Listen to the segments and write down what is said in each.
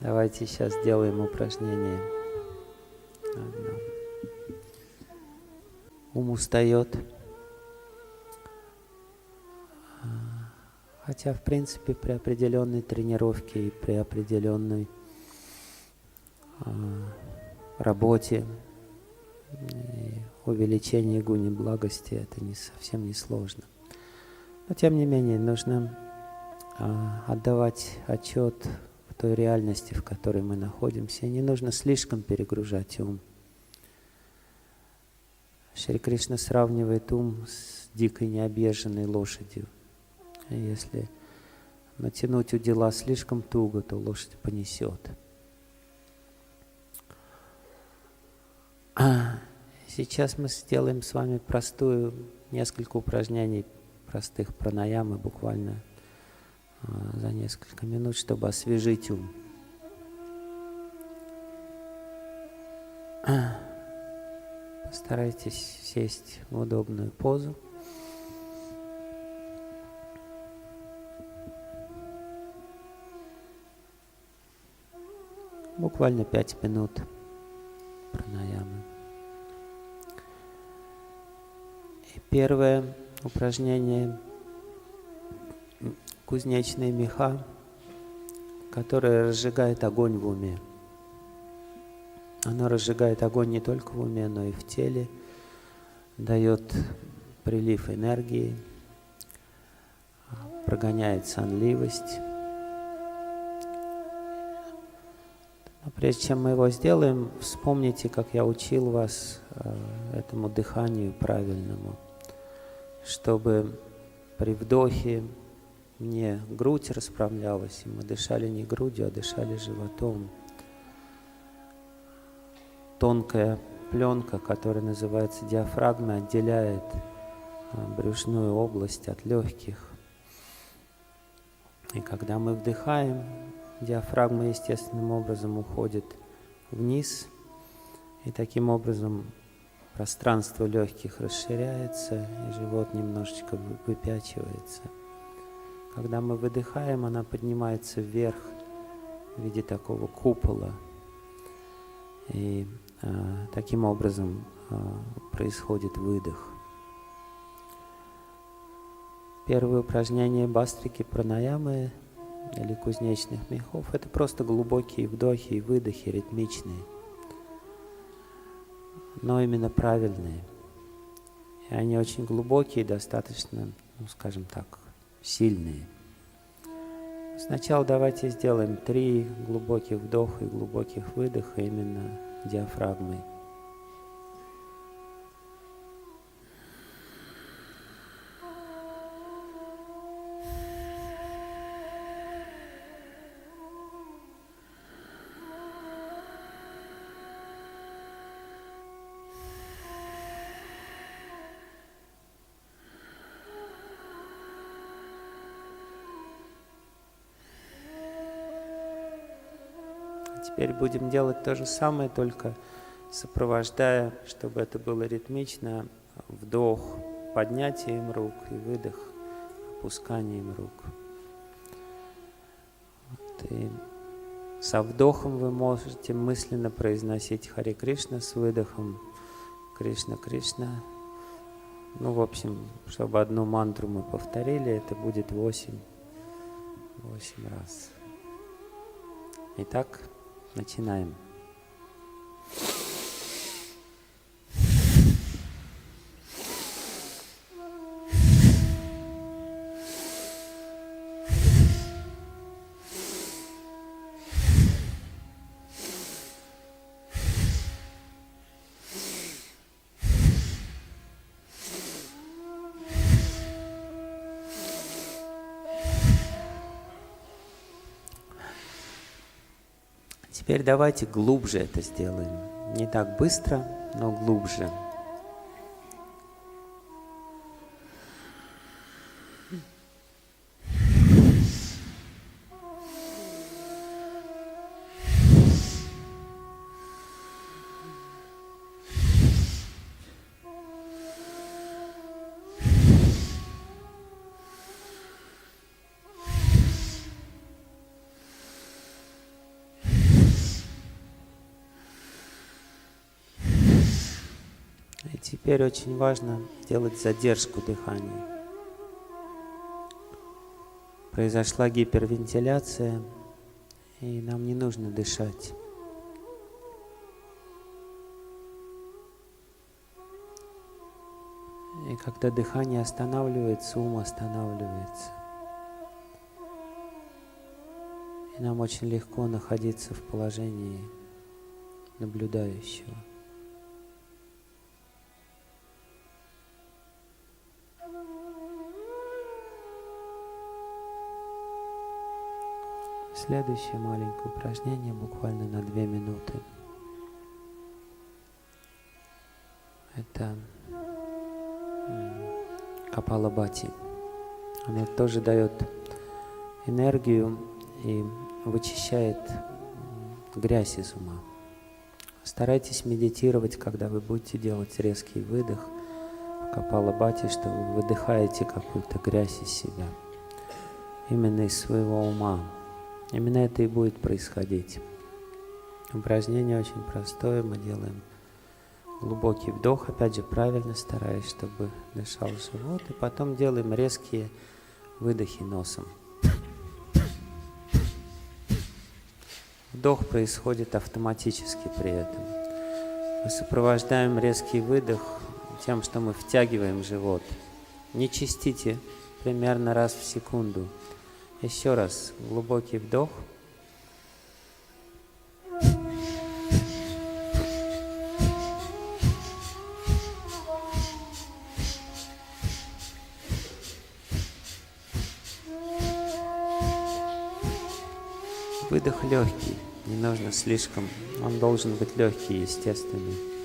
Давайте сейчас сделаем упражнение. Одно. Ум устает. Хотя, в принципе, при определенной тренировке и при определенной а, работе и увеличении гуни благости это не совсем не сложно. Но тем не менее нужно а, отдавать отчет той реальности, в которой мы находимся. Не нужно слишком перегружать ум. Шри Кришна сравнивает ум с дикой необъезженной лошадью. Если натянуть удила слишком туго, то лошадь понесет. Сейчас мы сделаем с вами простую, несколько упражнений простых пранаямы, буквально за несколько минут, чтобы освежить ум. Постарайтесь сесть в удобную позу. Буквально пять минут пранаямы. И первое упражнение кузнечные меха, которые разжигают огонь в уме. Оно разжигает огонь не только в уме, но и в теле, дает прилив энергии, прогоняет сонливость. Но прежде чем мы его сделаем, вспомните, как я учил вас э, этому дыханию правильному, чтобы при вдохе мне грудь расправлялась, и мы дышали не грудью, а дышали животом. Тонкая пленка, которая называется диафрагма, отделяет а, брюшную область от легких. И когда мы вдыхаем, диафрагма естественным образом уходит вниз, и таким образом пространство легких расширяется, и живот немножечко выпячивается – когда мы выдыхаем, она поднимается вверх в виде такого купола. И э, таким образом э, происходит выдох. Первое упражнение бастрики пранаямы или кузнечных мехов – это просто глубокие вдохи и выдохи ритмичные, но именно правильные. И они очень глубокие, достаточно, ну, скажем так, сильные. Сначала давайте сделаем три глубоких вдоха и глубоких выдоха именно диафрагмой. Теперь будем делать то же самое, только сопровождая, чтобы это было ритмично, вдох поднятием рук и выдох опусканием рук. Вот, и со вдохом вы можете мысленно произносить Хари Кришна, с выдохом Кришна Кришна. Ну, в общем, чтобы одну мантру мы повторили, это будет восемь, восемь раз. Итак, Начинаем. Теперь давайте глубже это сделаем. Не так быстро, но глубже. Теперь очень важно делать задержку дыхания. Произошла гипервентиляция, и нам не нужно дышать. И когда дыхание останавливается, ум останавливается. И нам очень легко находиться в положении наблюдающего. Следующее маленькое упражнение буквально на две минуты. Это Капалабати. Она тоже дает энергию и вычищает грязь из ума. Старайтесь медитировать, когда вы будете делать резкий выдох в Капалабати, что вы выдыхаете какую-то грязь из себя, именно из своего ума. Именно это и будет происходить. Упражнение очень простое, мы делаем глубокий вдох, опять же правильно стараясь, чтобы дышал живот, и потом делаем резкие выдохи носом. Вдох происходит автоматически при этом. Мы сопровождаем резкий выдох тем, что мы втягиваем живот. Не чистите примерно раз в секунду. Еще раз глубокий вдох – Выдох легкий, не нужно слишком, он должен быть легкий, естественный.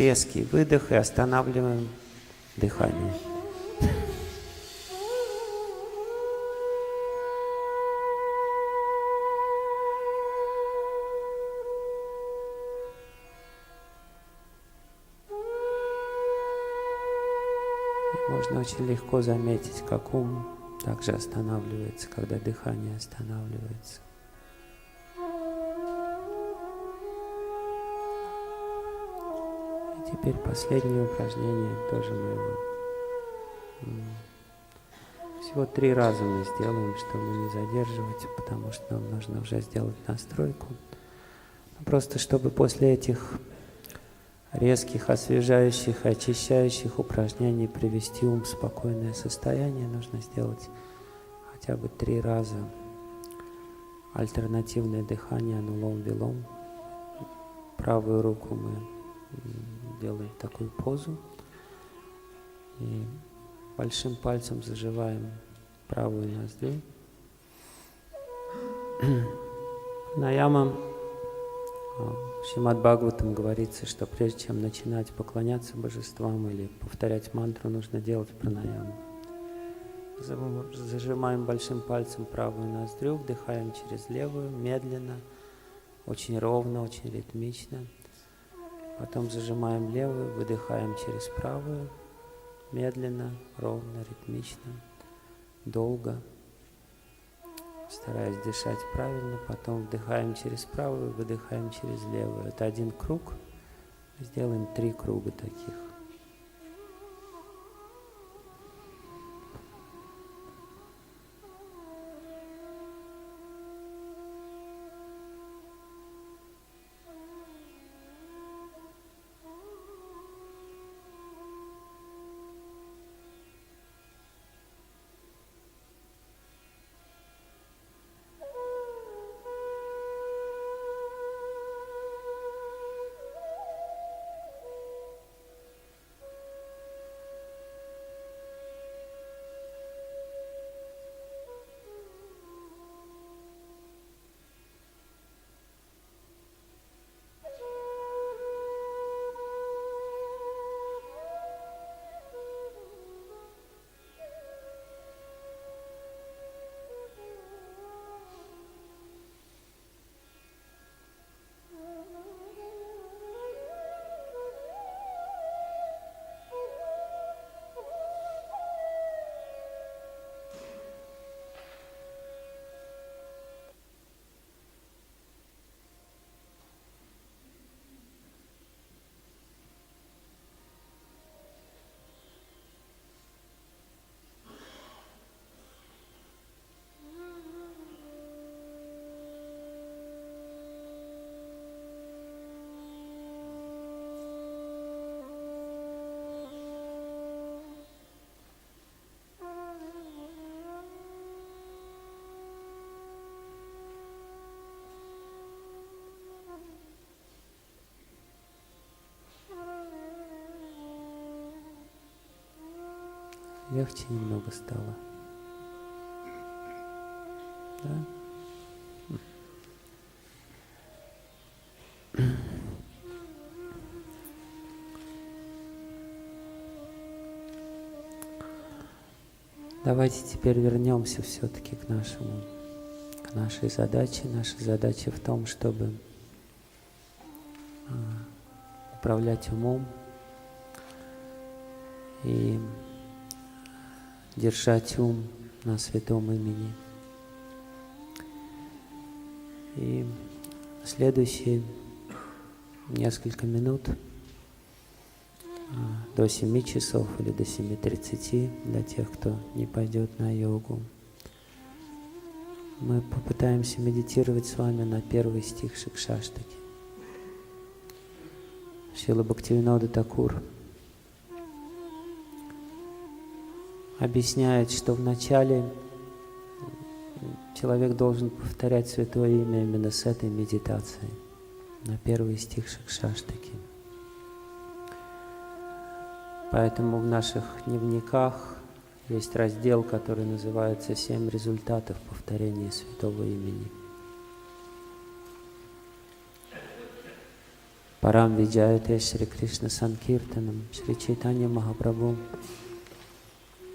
Резкий выдох и останавливаем дыхание. Можно очень легко заметить, как ум также останавливается, когда дыхание останавливается. Теперь последнее упражнение тоже мы его всего три раза мы сделаем, чтобы не задерживать, потому что нам нужно уже сделать настройку. Просто чтобы после этих резких, освежающих, очищающих упражнений привести ум в спокойное состояние, нужно сделать хотя бы три раза альтернативное дыхание анулом-вилом. Правую руку мы делаем такую позу. И большим пальцем заживаем правую ноздрю. Наяма в Шимад Бхагаватам говорится, что прежде чем начинать поклоняться божествам или повторять мантру, нужно делать пранаяму. Зажимаем большим пальцем правую ноздрю, вдыхаем через левую, медленно, очень ровно, очень ритмично. Потом зажимаем левую, выдыхаем через правую, медленно, ровно, ритмично, долго, стараясь дышать правильно. Потом вдыхаем через правую, выдыхаем через левую. Это один круг. Сделаем три круга таких. Легче немного стало. Да? Давайте теперь вернемся все-таки к нашему, к нашей задаче. Наша задача в том, чтобы а, управлять умом и держать ум на святом имени. И следующие несколько минут а, до 7 часов или до 7.30 для тех, кто не пойдет на йогу. Мы попытаемся медитировать с вами на первый стих Шикшаштаки. Шила Бхактивинода Такур объясняет, что вначале человек должен повторять Святое Имя именно с этой медитацией, на первый стих Шикшаштаки. Поэтому в наших дневниках есть раздел, который называется «Семь результатов повторения святого имени». Парам Виджаяте Шри Кришна Санкиртанам, Шри Чайтанья Махапрабху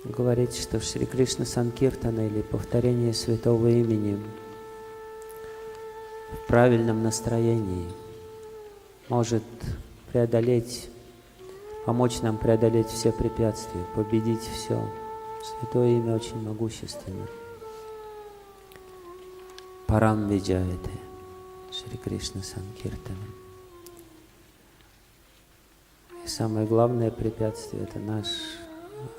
говорит, что Шри Кришна Санкиртана или повторение святого имени в правильном настроении может преодолеть помочь нам преодолеть все препятствия, победить все. Святое имя очень могущественно. Парам Виджаяте, Шри Кришна Санкиртана. И самое главное препятствие – это наш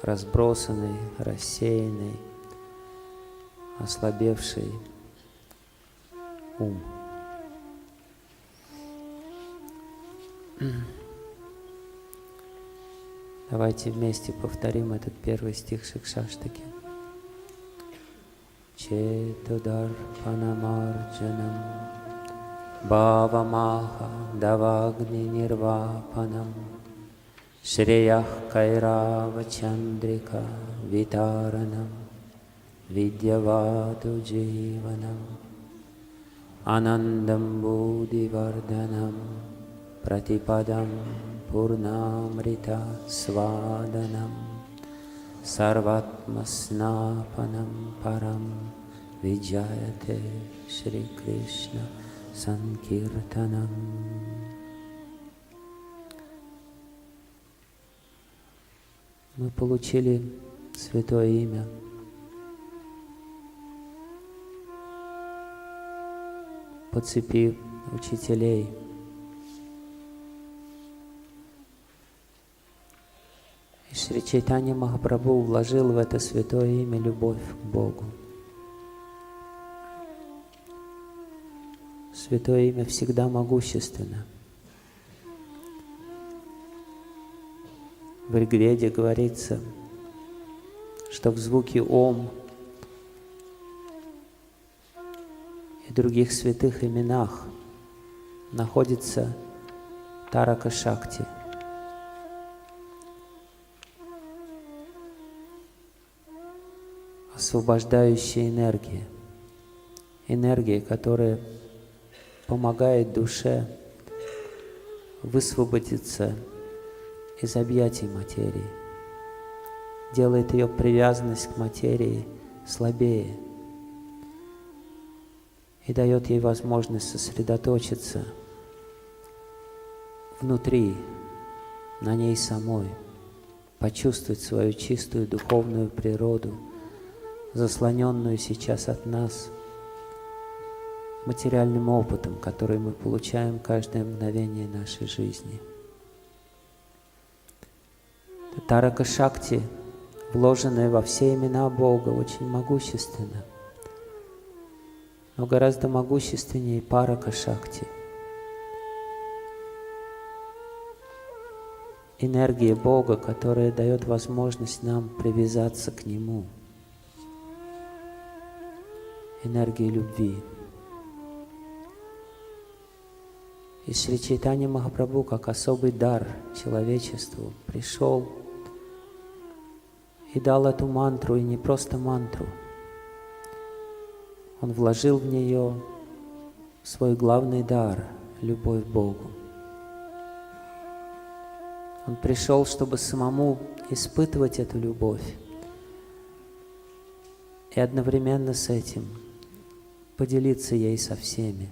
разбросанный, рассеянный, ослабевший ум. Давайте вместе повторим этот первый стих Шикшаштаки. Четудар Панамарджанам Бхавамаха Давагни Нирвапанам श्रेयः कैरावचन्द्रिका वितारणं विद्यवातु जीवनम् आनन्दं बोधिवर्धनं प्रतिपदं पूर्णामृता स्वादनं सर्वात्मस्नापनं परं विजयते श्रीकृष्णसङ्कीर्तनम् Мы получили Святое Имя. По цепи учителей – Шри Чайтанья Махапрабху вложил в это святое имя любовь к Богу. Святое имя всегда могущественно. В Ригведе говорится, что в звуке Ом и других святых именах находится Тарака Шакти – освобождающая энергия. Энергия, которая помогает душе высвободиться из объятий материи, делает ее привязанность к материи слабее. И дает ей возможность сосредоточиться внутри, на ней самой, почувствовать свою чистую духовную природу – заслоненную сейчас от нас материальным опытом, который мы получаем каждое мгновение нашей жизни. Тарака Шакти, вложенная во все имена Бога, очень могущественна, но гораздо могущественнее Парака Шакти. Энергия Бога, которая дает возможность нам привязаться к Нему – энергии любви. И Шри Чайтанья Махапрабху, как особый дар человечеству, пришел и дал эту мантру, и не просто мантру. Он вложил в нее свой главный дар – любовь к Богу. Он пришел, чтобы самому испытывать эту любовь и одновременно с этим поделиться ей со всеми.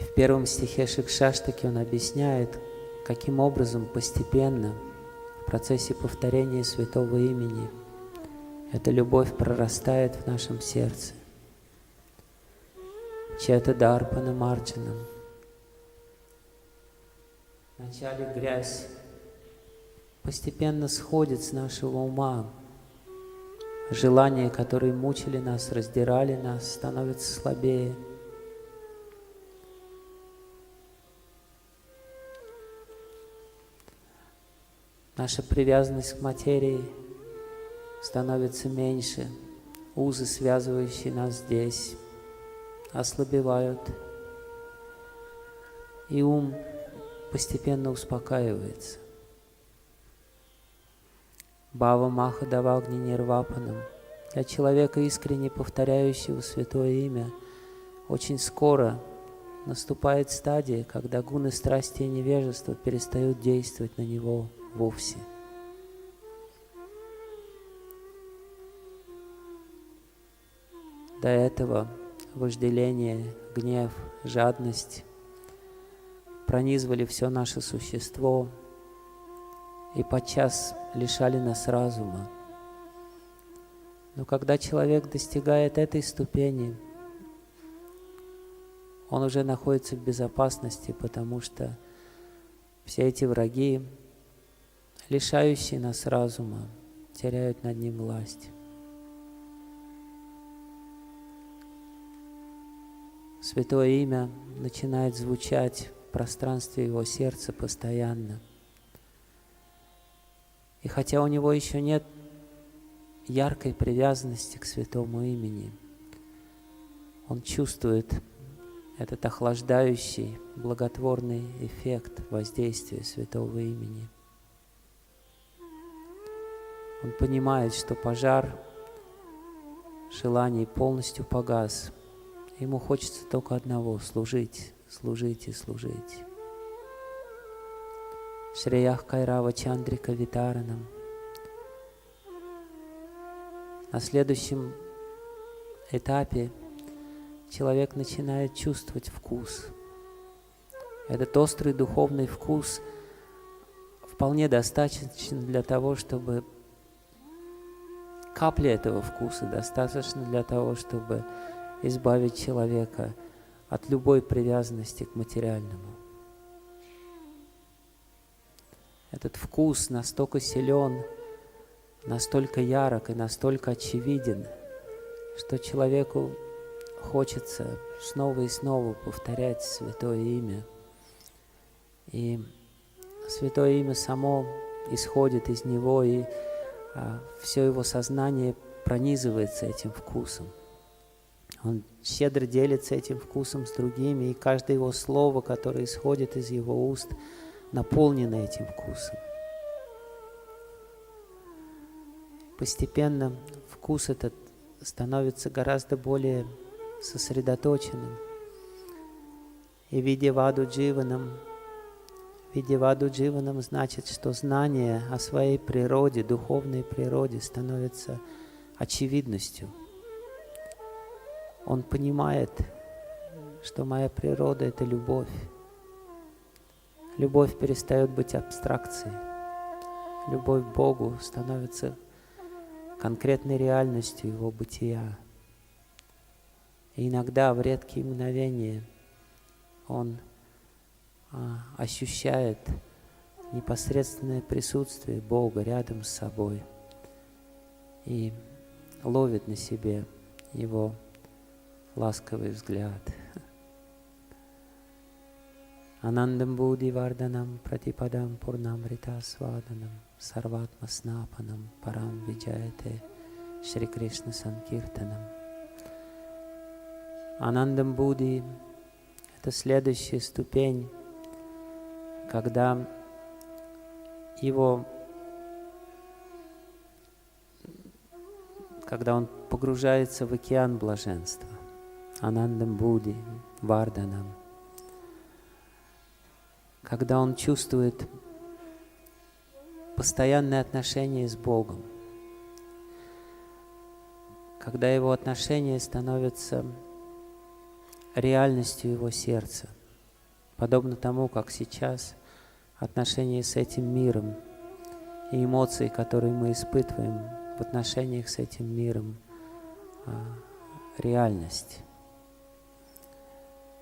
И в первом стихе Шикшаштаки он объясняет, каким образом постепенно в процессе повторения святого имени эта любовь прорастает в нашем сердце. Чета Дарпана Марджанам. Вначале грязь постепенно сходит с нашего ума. Желания, которые мучили нас, раздирали нас, становятся слабее. Наша привязанность к материи становится меньше. Узы, связывающие нас здесь, ослабевают. И ум постепенно успокаивается. Бава Маха Давагни Нирвапанам. Для человека, искренне повторяющего святое имя, очень скоро наступает стадия, когда гуны страсти и невежества перестают действовать на него вовсе. До этого вожделение, гнев, жадность пронизывали все наше существо и подчас лишали нас разума. Но когда человек достигает этой ступени, он уже находится в безопасности, потому что все эти враги, лишающие нас разума, теряют над ним власть. Святое имя начинает звучать в пространстве его сердца постоянно. И хотя у него еще нет яркой привязанности к святому имени, он чувствует этот охлаждающий, благотворный эффект воздействия святого имени. Он понимает, что пожар желаний полностью погас. Ему хочется только одного — служить, служить и служить. Шреях Кайрава Чандрика Витаранам. На следующем этапе человек начинает чувствовать вкус. Этот острый духовный вкус вполне достаточен для того, чтобы капли этого вкуса достаточно для того, чтобы избавить человека от любой привязанности к материальному. Этот вкус настолько силен, настолько ярок и настолько очевиден, что человеку хочется снова и снова повторять святое имя. И святое имя само исходит из него, и все его сознание пронизывается этим вкусом. Он щедро делится этим вкусом с другими, и каждое его слово, которое исходит из его уст – наполнена этим вкусом. Постепенно вкус этот становится гораздо более сосредоточенным. И видя ваду дживаном, видя ваду дживаном значит, что знание о своей природе, духовной природе становится очевидностью. Он понимает, что моя природа — это любовь. Любовь перестает быть абстракцией. Любовь к Богу становится конкретной реальностью Его бытия. И иногда в редкие мгновения Он ощущает непосредственное присутствие Бога рядом с собой и ловит на себе Его ласковый взгляд. Anandam Bodhi Vardhanam Pratipadam Purnamrita Svadanam Sarvatma Snapanam Param Vijayate Shri Krishna Sankirtanam. Анандам Будди – это следующая ступень, когда его, когда он погружается в океан блаженства, Анандам Буди, Варданам, когда он чувствует постоянные отношения с Богом, когда его отношения становятся реальностью его сердца, подобно тому, как сейчас отношения с этим миром и эмоции, которые мы испытываем в отношениях с этим миром, а, реальность.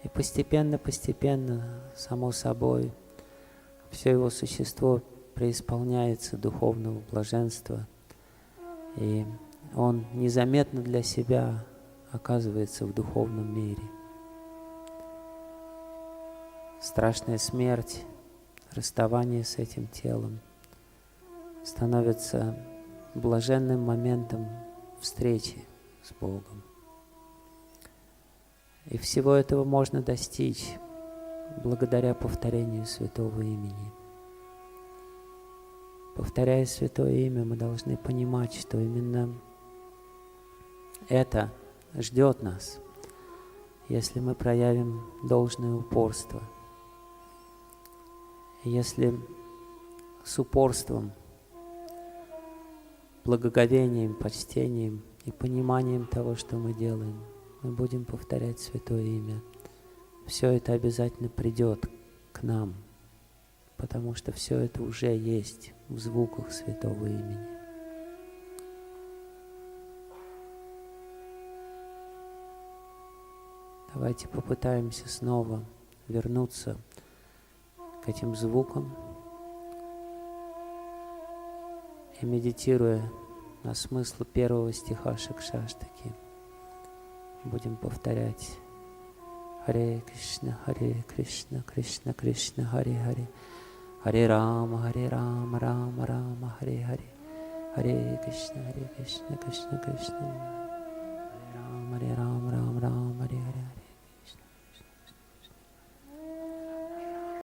И постепенно-постепенно, само собой, все его существо преисполняется духовного блаженства, и он незаметно для себя оказывается в духовном мире. Страшная смерть, расставание с этим телом становится блаженным моментом встречи с Богом. И всего этого можно достичь благодаря повторению святого имени. Повторяя святое имя, мы должны понимать, что именно это ждет нас, если мы проявим должное упорство. Если с упорством, благоговением, почтением и пониманием того, что мы делаем, мы будем повторять святое имя, все это обязательно придет к нам, потому что все это уже есть в звуках святого имени. Давайте попытаемся снова вернуться этим звукам и медитируя на смысл первого стиха Шакшаштаки, будем повторять. Харе Кришна, Харе Кришна, Кришна Кришна, Харе Харе, Харе Рама, Харе Рама, Рама Рама, Харе Харе, Харе Кришна, Харе Кришна, Кришна Кришна.